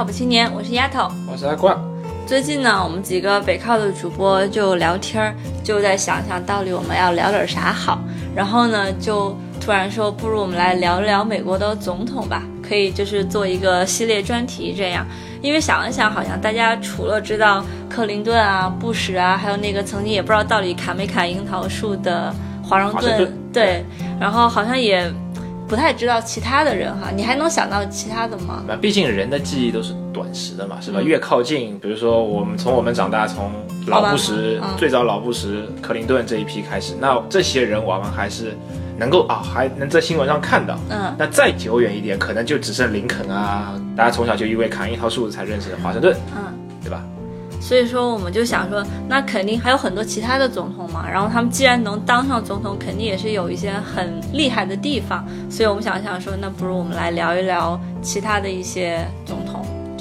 靠谱青年，我是丫头，我是阿冠。最近呢，我们几个北靠的主播就聊天，就在想想到底我们要聊点啥好。然后呢，就突然说，不如我们来聊聊美国的总统吧，可以就是做一个系列专题这样。因为想了想，好像大家除了知道克林顿啊、布什啊，还有那个曾经也不知道到底砍没砍樱桃树的华盛顿，对，然后好像也。不太知道其他的人哈，你还能想到其他的吗？那毕竟人的记忆都是短时的嘛，是吧？越靠近，比如说我们从我们长大，从老布什最早老布什、克林顿这一批开始，那这些人我们还是能够啊，还能在新闻上看到。嗯，那再久远一点，可能就只剩林肯啊，大家从小就因为砍樱桃树才认识的华盛顿，嗯，对吧？所以说，我们就想说，那肯定还有很多其他的总统嘛。然后他们既然能当上总统，肯定也是有一些很厉害的地方。所以我们想想说，那不如我们来聊一聊其他的一些总统，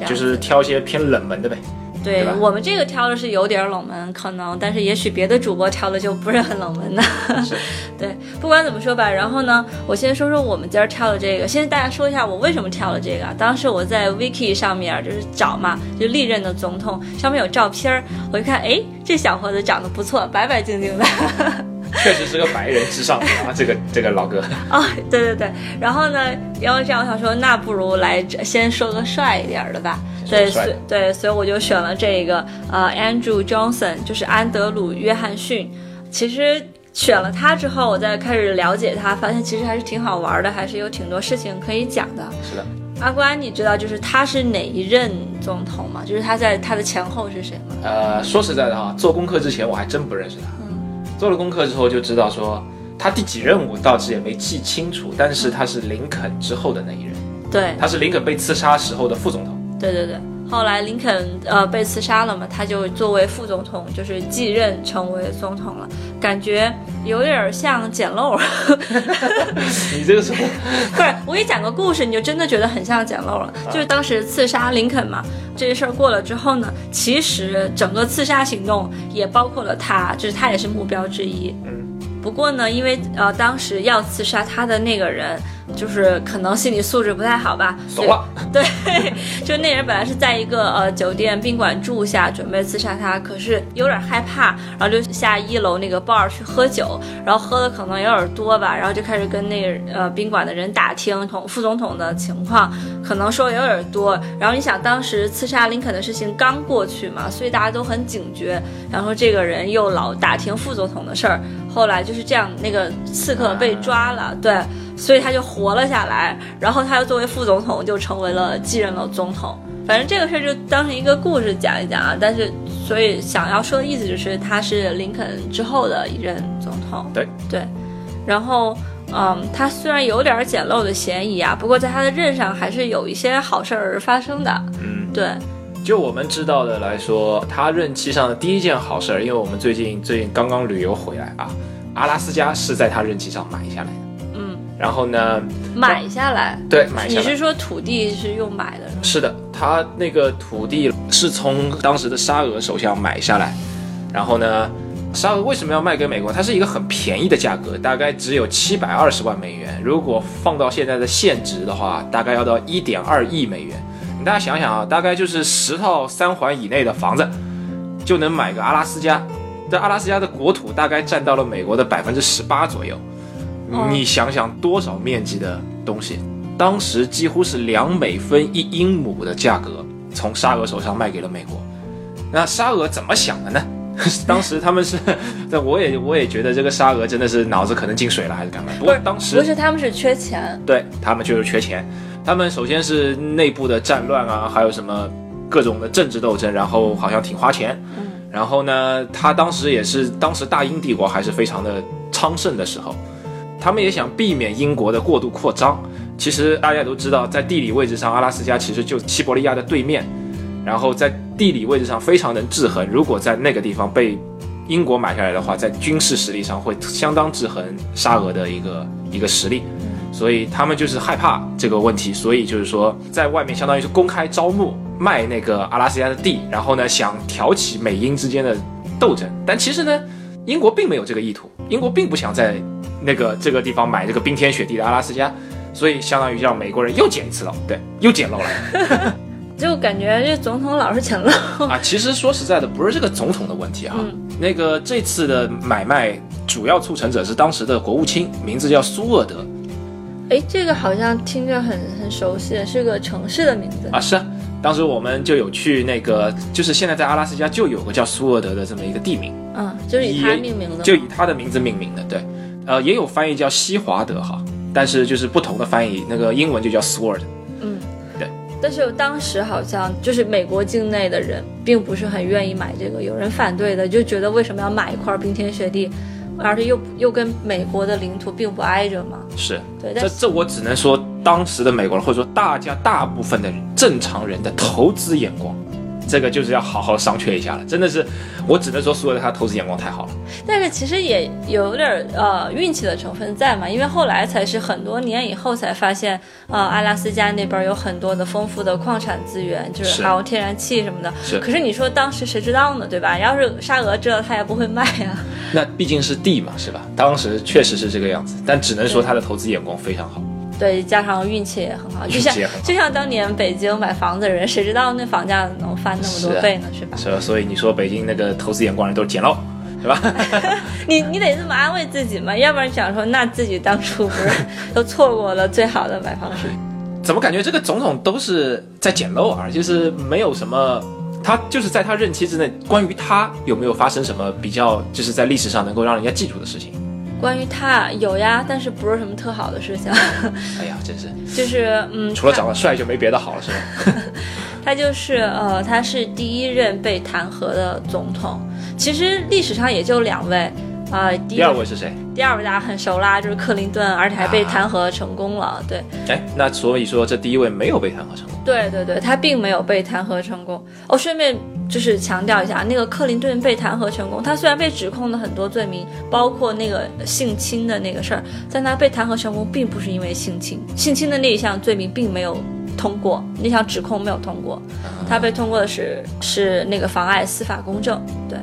就是挑一些偏冷门的呗。对我们这个挑的是有点冷门，可能，但是也许别的主播挑的就不是很冷门的。对，不管怎么说吧，然后呢，我先说说我们今儿挑的这个，先大家说一下我为什么挑了这个。当时我在 Wiki 上面就是找嘛，就历任的总统上面有照片儿，我一看，哎，这小伙子长得不错，白白净净的。确实是个白人至上啊，这个这个老哥。哦，对对对，然后呢，因为这样我想说，那不如来先说个帅一点的吧。对，所对，所以我就选了这个，呃，Andrew Johnson，就是安德鲁·约翰逊。其实选了他之后，我再开始了解他，发现其实还是挺好玩的，还是有挺多事情可以讲的。是的，阿关，你知道就是他是哪一任总统吗？就是他在他的前后是谁吗？呃，说实在的哈，做功课之前我还真不认识他。嗯，做了功课之后就知道说他第几任我倒是也没记清楚，但是他是林肯之后的那一任。对，他是林肯被刺杀时候的副总统。对对对，后来林肯呃被刺杀了嘛，他就作为副总统，就是继任成为总统了，感觉有点像捡漏。你这个什么？不是，我给你讲个故事，你就真的觉得很像捡漏了。就是当时刺杀林肯嘛，这事儿过了之后呢，其实整个刺杀行动也包括了他，就是他也是目标之一。嗯。不过呢，因为呃当时要刺杀他的那个人。就是可能心理素质不太好吧，走了。对，就那人本来是在一个呃酒店宾馆住下，准备刺杀他，可是有点害怕，然后就下一楼那个 bar 去喝酒，然后喝的可能有点多吧，然后就开始跟那个呃宾馆的人打听总副总统的情况，可能说有点多。然后你想当时刺杀林肯的事情刚过去嘛，所以大家都很警觉，然后这个人又老打听副总统的事儿，后来就是这样，那个刺客被抓了，对。所以他就活了下来，然后他又作为副总统就成为了继任了总统。反正这个事儿就当成一个故事讲一讲啊。但是，所以想要说的意思就是他是林肯之后的一任总统。对对。然后，嗯，他虽然有点简陋的嫌疑啊，不过在他的任上还是有一些好事儿发生的。嗯，对。就我们知道的来说，他任期上的第一件好事儿，因为我们最近最近刚刚旅游回来啊，阿拉斯加是在他任期上买下来的。然后呢？买下来，对，买下来。你是说土地是用买的？是的，他那个土地是从当时的沙俄首相买下来。然后呢，沙俄为什么要卖给美国？它是一个很便宜的价格，大概只有七百二十万美元。如果放到现在的现值的话，大概要到一点二亿美元。你大家想想啊，大概就是十套三环以内的房子，就能买个阿拉斯加。这阿拉斯加的国土大概占到了美国的百分之十八左右。你想想多少面积的东西，当时几乎是两美分一英亩的价格，从沙俄手上卖给了美国。那沙俄怎么想的呢？当时他们是，这我也我也觉得这个沙俄真的是脑子可能进水了还是干嘛？不过当时不是他们是缺钱，对他们就是缺钱。他们首先是内部的战乱啊，还有什么各种的政治斗争，然后好像挺花钱。嗯。然后呢，他当时也是当时大英帝国还是非常的昌盛的时候。他们也想避免英国的过度扩张。其实大家都知道，在地理位置上，阿拉斯加其实就西伯利亚的对面，然后在地理位置上非常能制衡。如果在那个地方被英国买下来的话，在军事实力上会相当制衡沙俄的一个一个实力。所以他们就是害怕这个问题，所以就是说在外面相当于是公开招募卖那个阿拉斯加的地，然后呢想挑起美英之间的斗争。但其实呢，英国并没有这个意图，英国并不想在。那个这个地方买这个冰天雪地的阿拉斯加，所以相当于让美国人又捡一次漏，对，又捡漏了。就感觉这总统老是捡漏。啊，其实说实在的，不是这个总统的问题哈。嗯那个这次的买卖主要促成者是当时的国务卿，名字叫苏厄德哎，这个好像听着很很熟悉，是个城市的名字。啊，是啊。当时我们就有去那个，就是现在在阿拉斯加就有个叫苏厄德的这么一个地名，嗯，就是以他命名的。就以他的名字命名的。对，呃，也有翻译叫西华德哈，但是就是不同的翻译，那个英文就叫 Sword。嗯，对。但是当时好像就是美国境内的人并不是很愿意买这个，有人反对的，就觉得为什么要买一块冰天雪地，而且又又跟美国的领土并不挨着嘛。是，这这我只能说当时的美国人，或者说大家大部分的正常人的投资眼光，这个就是要好好商榷一下了。真的是，我只能说苏俄他投资眼光太好了。但是其实也有点儿呃运气的成分在嘛，因为后来才是很多年以后才发现，呃，阿拉斯加那边有很多的丰富的矿产资源，就是是还有天然气什么的。是可是你说当时谁知道呢，对吧？要是沙俄知道，他也不会卖呀。那毕竟是地嘛，是吧？当时确实是这个样子，但只能说他的投资眼光非常好。对，加上运气也很好，就像就像当年北京买房子的人，谁知道那房价能翻那么多倍呢？是吧？所以所以你说北京那个投资眼光人都是捡漏，是吧？你你得这么安慰自己嘛，要不然想说那自己当初不是都错过了最好的买房时机。怎么感觉这个总统都是在捡漏啊？就是没有什么，他就是在他任期之内，关于他有没有发生什么比较，就是在历史上能够让人家记住的事情？关于他有呀，但是不是什么特好的事情，哎呀，真是就是嗯，除了长得帅就没别的好了，是吧？他就是呃，他是第一任被弹劾的总统。其实历史上也就两位，啊、第二位是谁？第二位大家很熟啦，就是克林顿，而且还被啊弹劾成功了。对，哎，那所以说这第一位没有被弹劾成功。对对对，他并没有被弹劾成功。哦，顺便就是强调一下，那个克林顿被弹劾成功，他虽然被指控了很多罪名，包括那个性侵的那个事儿，但他被弹劾成功并不是因为性侵，性侵的那一项罪名并没有通过，那项指控没有通过，他被通过的是是那个妨碍司法公正。对，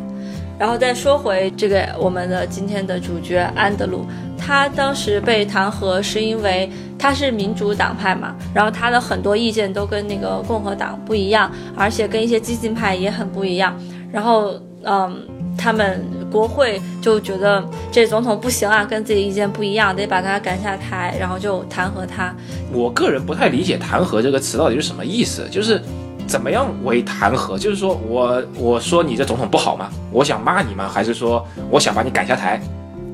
然后再说回这个我们的今天的主角安德鲁，他当时被弹劾是因为他是民主党派嘛，然后他的很多意见都跟那个共和党不一样，而且跟一些激进派也很不一样。然后，嗯，他们国会就觉得这总统不行啊，跟自己意见不一样，得把他赶下台，然后就弹劾他。我个人不太理解“弹劾”这个词到底是什么意思，就是怎么样为弹劾？就是说我我说你这总统不好吗？我想骂你吗？还是说我想把你赶下台？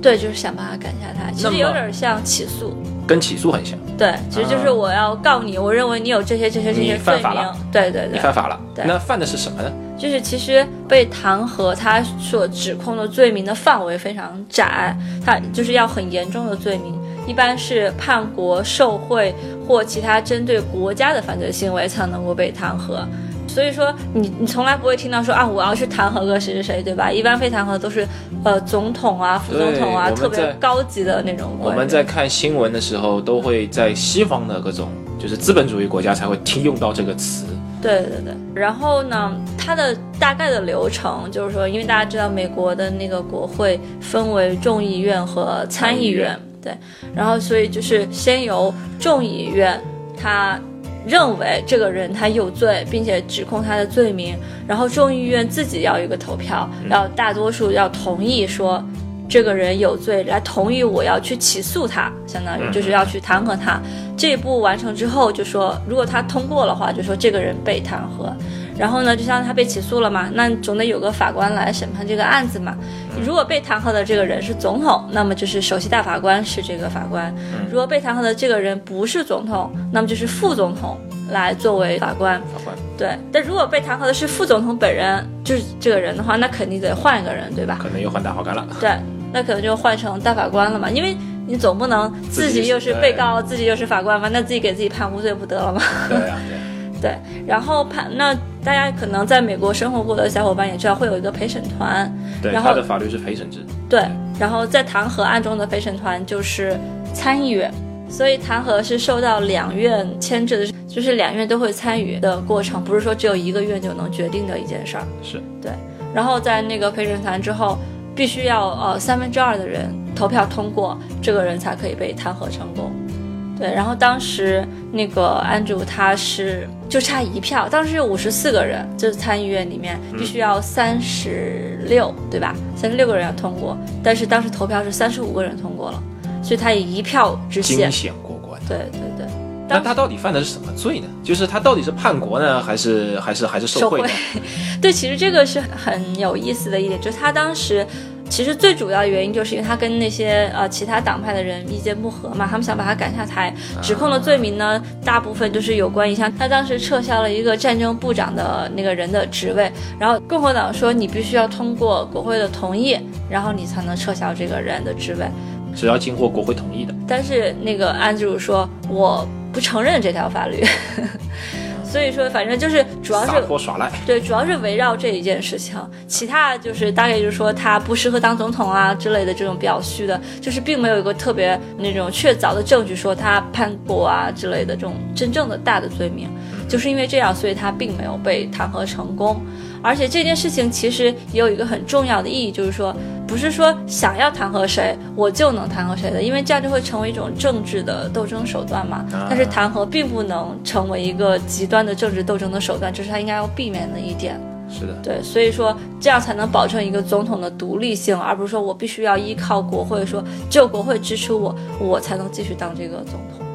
对，就是想办法赶下他，其实有点像起诉。跟起诉很像，对，其实就是我要告你，我认为你有这些这些这些罪名。对对对，你犯法了。对那犯的是什么呢？就是其实被弹劾，他所指控的罪名的范围非常窄，他就是要很严重的罪名，一般是叛国、受贿或其他针对国家的犯罪行为才能够被弹劾。所以说你，你从来不会听到说啊，我要去弹劾个谁谁谁，对吧？一般被弹劾都是呃总统啊、副总统啊，特别高级的那种我。们在看新闻的时候，都会在西方的各种就是资本主义国家才会听用到这个词。对对对，然后呢，它的大概的流程就是说，因为大家知道美国的那个国会分为众议院和参议院，对，然后所以就是先由众议院他认为这个人他有罪，并且指控他的罪名，然后众议院自己要一个投票，要大多数要同意说。这个人有罪，来同意我要去起诉他，相当于就是要去弹劾他。这一步完成之后，就说如果他通过的话，就说这个人被弹劾。然后呢，就像他被起诉了嘛，那总得有个法官来审判这个案子嘛。如果被弹劾的这个人是总统，那么就是首席大法官是这个法官；如果被弹劾的这个人不是总统，那么就是副总统来作为法官。法官，对，但如果被弹劾的是副总统本人，就是这个人的话，那肯定得换一个人，对吧？可能又换大法官了。对，那可能就换成大法官了嘛，因为你总不能自己又是被告，自己又是法官嘛，那自己给自己判无罪不得了吗？对呀、对呀、对，然后判那大家可能在美国生活过的小伙伴也知道，会有一个陪审团，对，然后他的法律是陪审制。对，然后在弹劾案中的陪审团就是参议院，所以弹劾是受到两院牵制的，就是两院都会参与的过程，不是说只有一个院就能决定的一件事儿。是对，然后在那个陪审团之后，必须要呃三分之二的人投票通过，这个人才可以被弹劾成功。对，然后当时那个安主他是就差一票，当时有五十四个人，就是参议院里面必须要三十六，对吧？三十六个人要通过，但是当时投票是三十五个人通过了，所以他以一票之惊险。过关。对对对，那他到底犯的是什么罪呢？就是他到底是叛国呢，还是还是还是受受贿贿呢？对，其实这个是很有意思的一点，就是他当时。其实最主要的原因就是因为他跟那些呃其他党派的人意见不合嘛，他们想把他赶下台。指控的罪名呢，大部分就是有关于像他当时撤销了一个战争部长的那个人的职位，然后共和党说你必须要通过国会的同意，然后你才能撤销这个人的职位。只要经过国会同意的。但是那个安吉鲁说我不承认这条法律，所以说反正就是主要是撒泼耍赖，对，主要是围绕这一件事情，其他就是大概就是说他不适合当总统啊之类的这种比较虚的，就是并没有一个特别那种确凿的证据说他叛国啊之类的这种真正的大的罪名，就是因为这样，所以他并没有被弹劾成功。而且这件事情其实也有一个很重要的意义，就是说，不是说想要弹劾谁我就能弹劾谁的，因为这样就会成为一种政治的斗争手段嘛。但是弹劾并不能成为一个极端的政治斗争的手段，这是他应该要避免的一点。是的，对，所以说这样才能保证一个总统的独立性，而不是说我必须要依靠国会，说只有国会支持我，我才能继续当这个总统。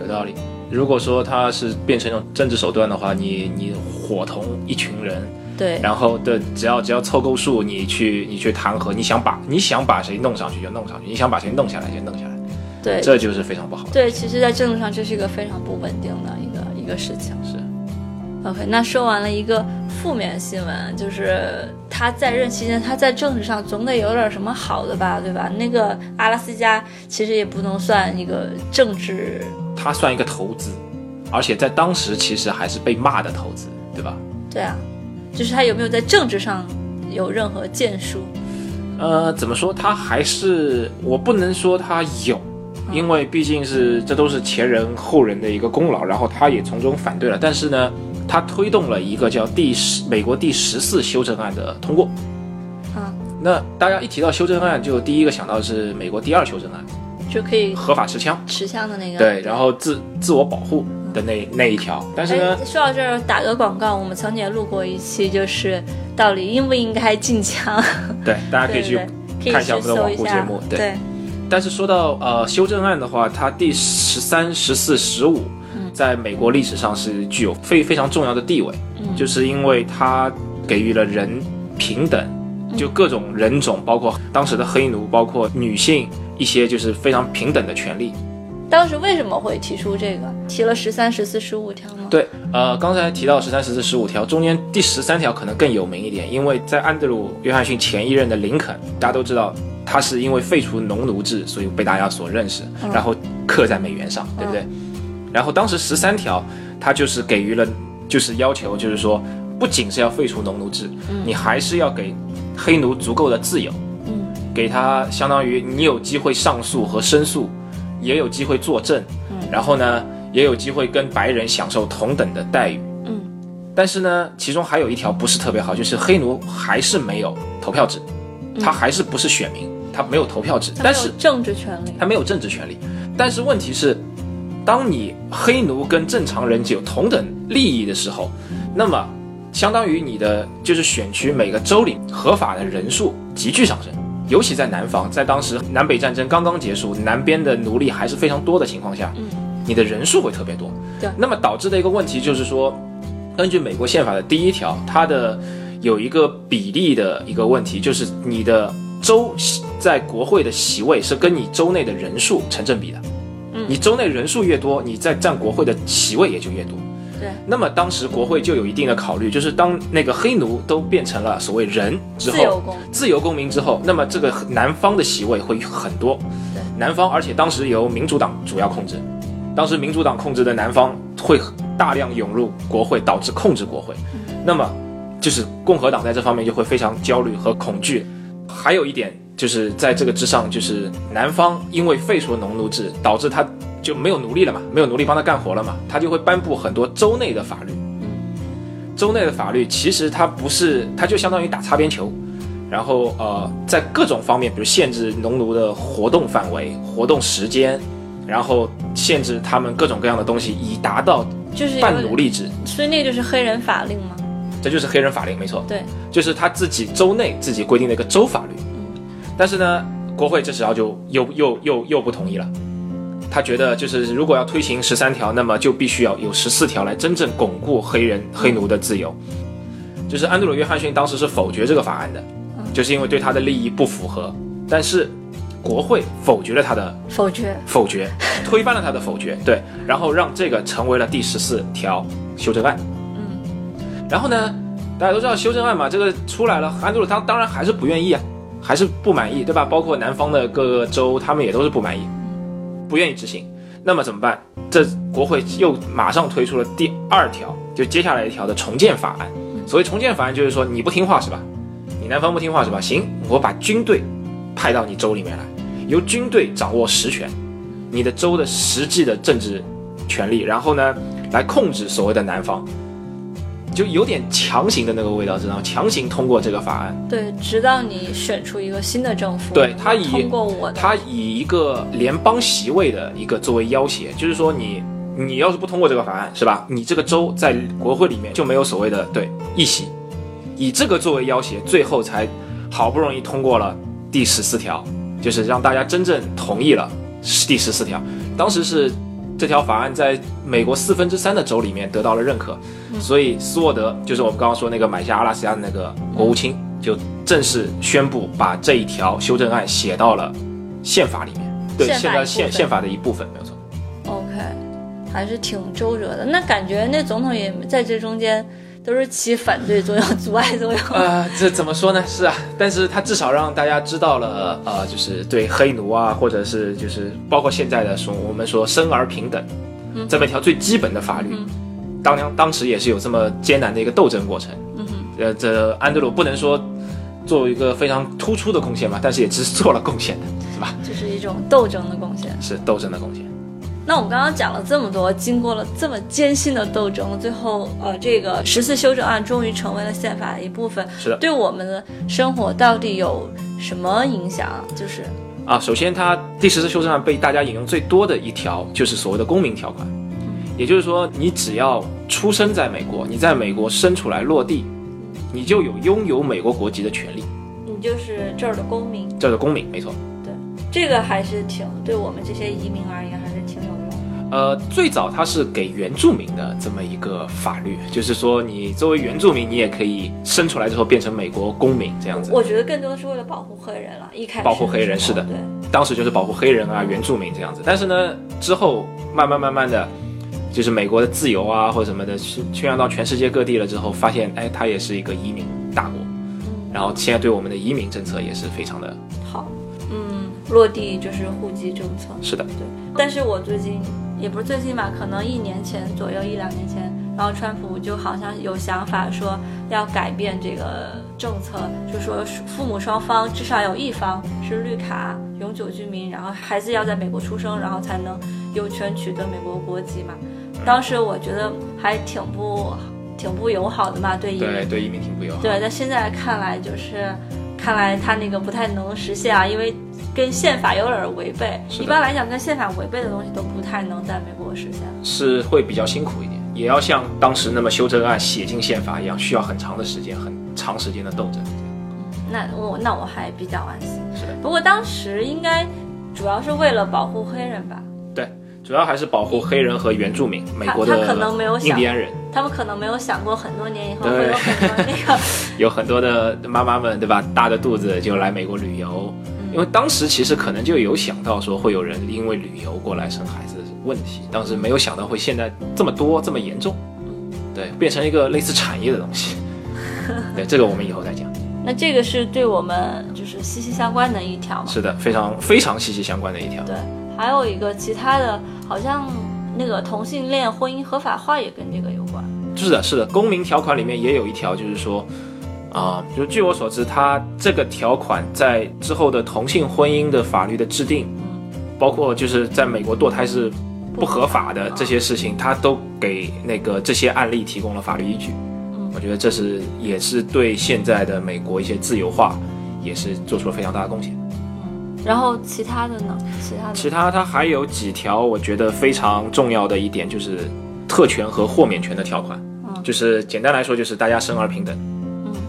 有道理。如果说他是变成一种政治手段的话，你你伙同一群人，对，然后的只要只要凑够数，你去你去弹劾，你想把你想把谁弄上去就弄上去，你想把谁弄下来就弄下来，对，这就是非常不好的。对，其实，在政治上这是一个非常不稳定的一个一个事情。是。OK，那说完了一个负面新闻，就是他在任期间，他在政治上总得有点什么好的吧，对吧？那个阿拉斯加其实也不能算一个政治，他算一个投资，而且在当时其实还是被骂的投资，对吧？对啊，就是他有没有在政治上有任何建树？呃，怎么说？他还是我不能说他有，因为毕竟是这都是前人后人的一个功劳，然后他也从中反对了。但是呢，他推动了一个叫第十美国第十四修正案的通过。啊，那大家一提到修正案，就第一个想到是美国第二修正案，就可以合法持枪，持枪的那个。对，然后自自我保护的那那一条。但是呢哎，，说到这儿打个广告，我们曾经也录过一期，就是到底应不应该禁枪，对，大家可以去看一下我们的网户搜一下节目对对但是说到呃修正案的话，它第十三、十四、十五，在美国历史上是具有非非常重要的地位，嗯就是因为它给予了人平等，就各种人种，包括当时的黑奴，包括女性一些就是非常平等的权利。当时为什么会提出这个？提了十三、十四、十五条吗？对，呃，刚才提到十三、十四、十五条，中间第十三条可能更有名一点，因为在安德鲁·约翰逊前一任的林肯，大家都知道，他是因为废除农奴制，所以被大家所认识，然后刻在美元上，对不对？然后当时十三条，他就是给予了，就是要求，就是说，不仅是要废除农奴制，你还是要给黑奴足够的自由，嗯，给他相当于你有机会上诉和申诉，也有机会作证，然后呢，也有机会跟白人享受同等的待遇。嗯，但是呢，其中还有一条不是特别好，就是黑奴还是没有投票制，他还是不是选民，他没有投票制，但是政治权利。他没有政治权利。但是问题是，当你黑奴跟正常人有同等利益的时候，那么相当于你的就是选区每个州里合法的人数急剧上升。尤其在南方，在当时南北战争刚刚结束，南边的奴隶还是非常多的情况下，你的人数会特别多。对那么导致的一个问题就是说，根据美国宪法的第一条，它的有一个比例的一个问题，就是你的州在国会的席位是跟你州内的人数成正比的。嗯你州内人数越多，你在占国会的席位也就越多。对，那么当时国会就有一定的考虑，就是当那个黑奴都变成了所谓人之后，自由公自由公民之后，那么这个南方的席位会很多。对，南方，而且当时由民主党主要控制，当时民主党控制的南方会大量涌入国会，导致控制国会。那么，就是共和党在这方面就会非常焦虑和恐惧。还有一点就是在这个之上，就是南方因为废除了农奴制，导致他就没有奴隶了嘛，没有奴隶帮他干活了嘛，他就会颁布很多州内的法律。州内的法律其实它不是，它就相当于打擦边球，然后呃，在各种方面，比如限制农奴的活动范围、活动时间，然后限制他们各种各样的东西，以达到就是半奴隶制。所以那个就是黑人法令吗。这就是黑人法令，没错，对，就是他自己州内自己规定的一个州法律。但是呢，国会这时候就又又又又不同意了。他觉得，就是如果要推行十三条，那么就必须要有十四条来真正巩固黑人黑奴的自由。就是安德鲁·约翰逊当时是否决这个法案的，就是因为对他的利益不符合。但是国会否决了他的否决。否决，推翻了他的否决，对，然后让这个成为了第十四条修正案。嗯，然后呢，大家都知道修正案嘛，这个出来了，安德鲁他当然还是不愿意啊，还是不满意，对吧？包括南方的各个州，他们也都是不满意，不愿意执行。那么怎么办？这国会又马上推出了第二条，就接下来一条的重建法案。所谓重建法案，就是说你不听话是吧？你南方不听话是吧？行，我把军队派到你州里面来，由军队掌握实权，你的州的实际的政治权利，然后呢，来控制所谓的南方，就有点强行的那个味道，知道吗？强行通过这个法案，对，直到你选出一个新的政府，对他以通过我的，他以一个联邦席位的一个作为要挟，就是说你你要是不通过这个法案，是吧？你这个州在国会里面就没有所谓的对议席，以这个作为要挟，最后才好不容易通过了第十四条，就是让大家真正同意了第十四条。当时是这条法案在美国四分之三的州里面得到了认可，所以斯沃德就是我们刚刚说那个买下阿拉斯加的那个国务卿，就正式宣布把这一条修正案写到了宪法里面。对，现在宪宪法的一部分，没有错。OK，还是挺周折的。那感觉那总统也在这中间都是起反对作用、阻碍作用。呃，这怎么说呢？是啊，但是他至少让大家知道了，呃，就是对黑奴啊，或者是就是包括现在的说我们说生而平等，这么一条最基本的法律，当当当时也是有这么艰难的一个斗争过程。嗯哼，呃，这安德鲁不能说做一个非常突出的贡献吧，但是也只是做了贡献的，是吧？就是一种斗争的贡献。是斗争的贡献。那我们刚刚讲了这么多，经过了这么艰辛的斗争，最后呃，这个十四修正案终于成为了宪法的一部分。是的对我们的生活到底有什么影响？就是啊，首先它第十次修正案被大家引用最多的一条就是所谓的公民条款，也就是说，你只要出生在美国，你在美国生出来落地，你就有拥有美国国籍的权利，你就是这儿的公民，这儿的公民，没错。对这个还是挺对我们这些移民而言。呃，最早它是给原住民的这么一个法律，就是说你作为原住民，你也可以生出来之后变成美国公民这样子。我觉得更多的是为了保护黑人了，一开始保护黑人是的对。当时就是保护黑人啊、原住民这样子。但是呢，之后慢慢慢慢的，就是美国的自由啊或者什么的宣宣扬到全世界各地了之后，发现哎，它也是一个移民大国。然后现在对我们的移民政策也是非常的好，嗯，落地就是户籍政策。是的，对，但是我最近也不是最近吧，可能一年前左右，一两年前，然后川普就好像有想法说要改变这个政策，就说父母双方至少有一方是绿卡永久居民，然后孩子要在美国出生，然后才能有权取得美国国籍嘛。当时我觉得还挺不挺不友好的嘛，对移民。对对移民挺不友好。对，但现在看来就是，看来他那个不太能实现啊，因为跟宪法有点违背。一般来讲，跟宪法违背的东西都不太能在美国实现。是会比较辛苦一点，也要像当时那么修正案写进宪法一样，需要很长的时间、很长时间的斗争。那我那我还比较安心。是的，不过当时应该主要是为了保护黑人吧，对，主要还是保护黑人和原住民，美国的他可能没有想印第安人，他们可能没有想过很多年以后会有很多那个，有很多的妈妈们，对吧？大着肚子就来美国旅游，因为当时其实可能就有想到说会有人因为旅游过来生孩子的问题，当时没有想到会现在这么多这么严重，对，变成一个类似产业的东西。对，这个我们以后再讲。那这个是对我们就是息息相关的一条嘛。是的，非常非常息息相关的一条。对，还有一个其他的，好像那个同性恋婚姻合法化也跟这个有关。是的，是的，公民条款里面也有一条，就是说，啊、就是据我所知，他这个条款在之后的同性婚姻的法律的制定，包括就是在美国堕胎是不合法的这些事情，他都给那个这些案例提供了法律依据。嗯我觉得这是也是对现在的美国一些自由化也是做出了非常大的贡献。然后其他的呢？其他的其他它还有几条，我觉得非常重要的一点就是特权和豁免权的条款。嗯就是简单来说，就是大家生而平等。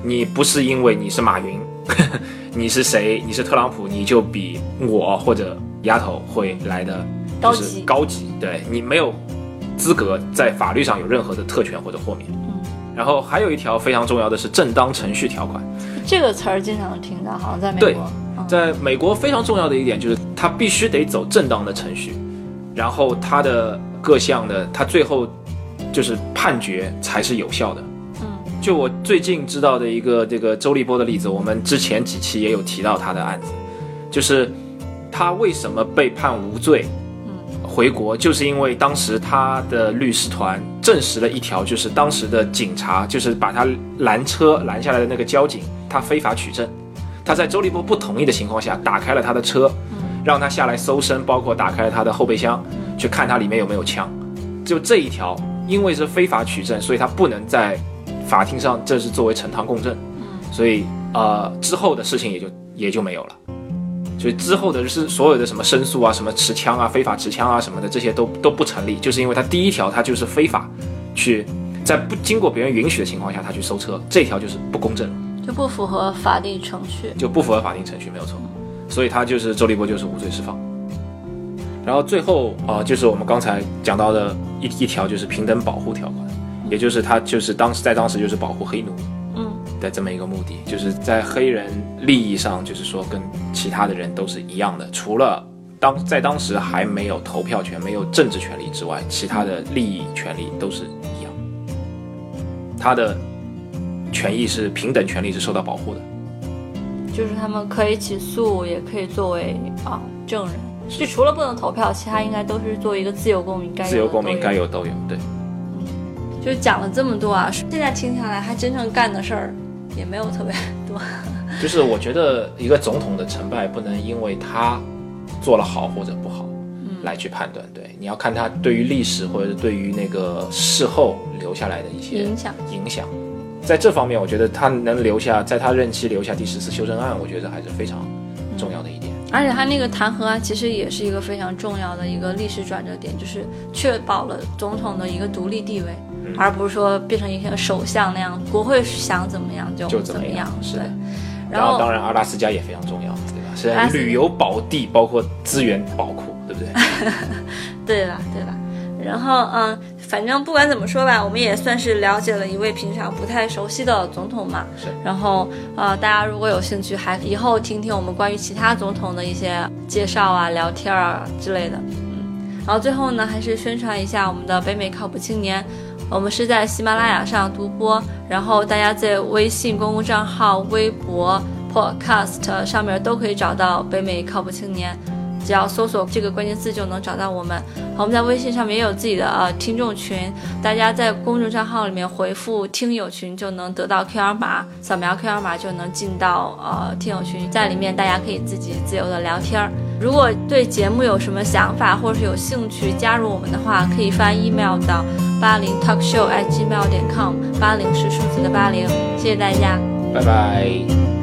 嗯你不是因为你是马云，你是谁，你是特朗普，你就比我或者丫头会来的就是高级高级。对你没有资格在法律上有任何的特权或者豁免。嗯然后还有一条非常重要的是正当程序条款。这个词儿经常听到，好像在美对国。嗯在美国非常重要的一点就是，它必须得走正当的程序，然后它的各项的，它最后就是判决才是有效的。嗯就我最近知道的一个这个周立波的例子，我们之前几期也有提到他的案子，就是他为什么被判无罪嗯回国，就是因为当时他的律师团证实了一条，就是当时的警察就是把他拦车拦下来的那个交警，他非法取证，他在周立波不同意的情况下打开了他的车，嗯让他下来搜身，包括打开了他的后备箱，去看他里面有没有枪。就这一条，因为是非法取证，所以他不能在法庭上这是作为呈堂供证，嗯所以呃之后的事情也就也就没有了。所以之后的就是所有的什么申诉啊、什么持枪啊、非法持枪啊什么的，这些都都不成立，就是因为他第一条他就是非法去在不经过别人允许的情况下他去搜车，这条就是不公正，就不符合法定程序。就不符合法定程序，没有错。所以他就是周立波就是无罪释放。然后最后啊、呃就是我们刚才讲到的一一条就是平等保护条款，也就是他就是当时在当时就是保护黑奴，嗯的这么一个目的，就是在黑人利益上，就是说跟其他的人都是一样的，除了当在当时还没有投票权、没有政治权利之外，其他的利益权利都是一样。他的权益是平等权利是受到保护的。就是他们可以起诉，也可以作为啊证人。就除了不能投票，其他应该都是作为一个自由公民该有自由公民该有都有，对，就讲了这么多啊，现在听下来，他真正干的事儿也没有特别多。就是我觉得一个总统的成败不能因为他做了好或者不好来去判断，对，你要看他对于历史或者是对于那个事后留下来的一些影响影响。在这方面，我觉得他能留下，在他任期留下第十次修正案，我觉得还是非常重要的一点。而且他那个弹劾案其实也是一个非常重要的一个历史转折点，就是确保了总统的一个独立地位，嗯而不是说变成一个首相那样，国会想怎么样就就怎么样是的，然然后当然阿拉斯加也非常重要，对吧？是旅游宝地，包括资源宝库，对不对？对吧？对吧？然后嗯，反正不管怎么说吧，我们也算是了解了一位平常不太熟悉的总统嘛。是。然后呃，大家如果有兴趣，还以后听听我们关于其他总统的一些介绍啊、聊天啊之类的。嗯。然后最后呢，还是宣传一下我们的北美靠谱青年。我们是在喜马拉雅上独播，然后大家在微信公共账号、微博、Podcast 上面都可以找到北美靠谱青年。只要搜索这个关键字就能找到我们。我们在微信上面也有自己的呃听众群，大家在公众账号里面回复“听友群”就能得到 QR 码，扫描 QR 码就能进到呃听友群，在里面大家可以自己自由的聊天儿。如果对节目有什么想法，或者是有兴趣加入我们的话，可以发 email 到八零 talkshow at gmail 点 com，八零是数字的八零，谢谢大家。拜拜。